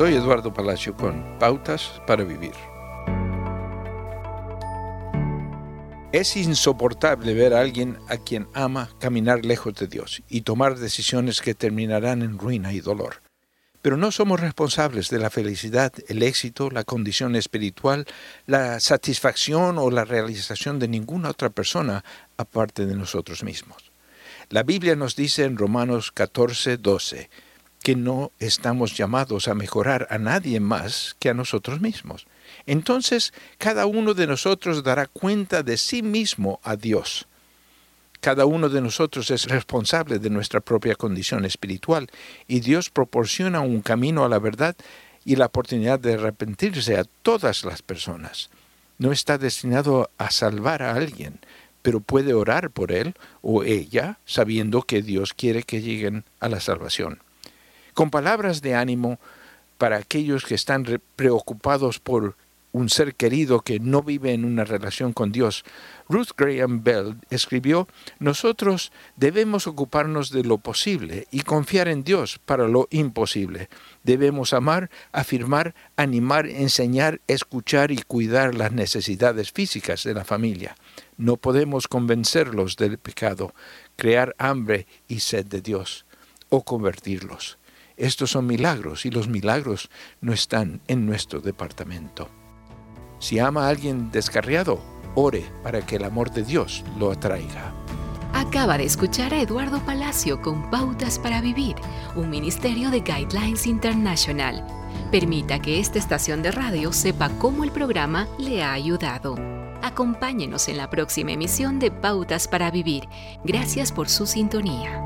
Soy Eduardo Palacio con Pautas para Vivir. Es insoportable ver a alguien a quien ama caminar lejos de Dios y tomar decisiones que terminarán en ruina y dolor. Pero no somos responsables de la felicidad, el éxito, la condición espiritual, la satisfacción o la realización de ninguna otra persona aparte de nosotros mismos. La Biblia nos dice en Romanos 14, 12, que no estamos llamados a mejorar a nadie más que a nosotros mismos. Entonces, cada uno de nosotros dará cuenta de sí mismo a Dios. Cada uno de nosotros es responsable de nuestra propia condición espiritual y Dios proporciona un camino a la verdad y la oportunidad de arrepentirse a todas las personas. No está destinado a salvar a alguien, pero puede orar por él o ella sabiendo que Dios quiere que lleguen a la salvación con palabras de ánimo para aquellos que están preocupados por un ser querido que no vive en una relación con Dios. Ruth Graham Bell escribió, nosotros debemos ocuparnos de lo posible y confiar en Dios para lo imposible. Debemos amar, afirmar, animar, enseñar, escuchar y cuidar las necesidades físicas de la familia. No podemos convencerlos del pecado, crear hambre y sed de Dios o convertirlos. Estos son milagros y los milagros no están en nuestro departamento. Si ama a alguien descarriado, ore para que el amor de Dios lo atraiga. Acaba de escuchar a Eduardo Palacio con Pautas para Vivir, un ministerio de Guidelines International. Permita que esta estación de radio sepa cómo el programa le ha ayudado. Acompáñenos en la próxima emisión de Pautas para Vivir. Gracias por su sintonía.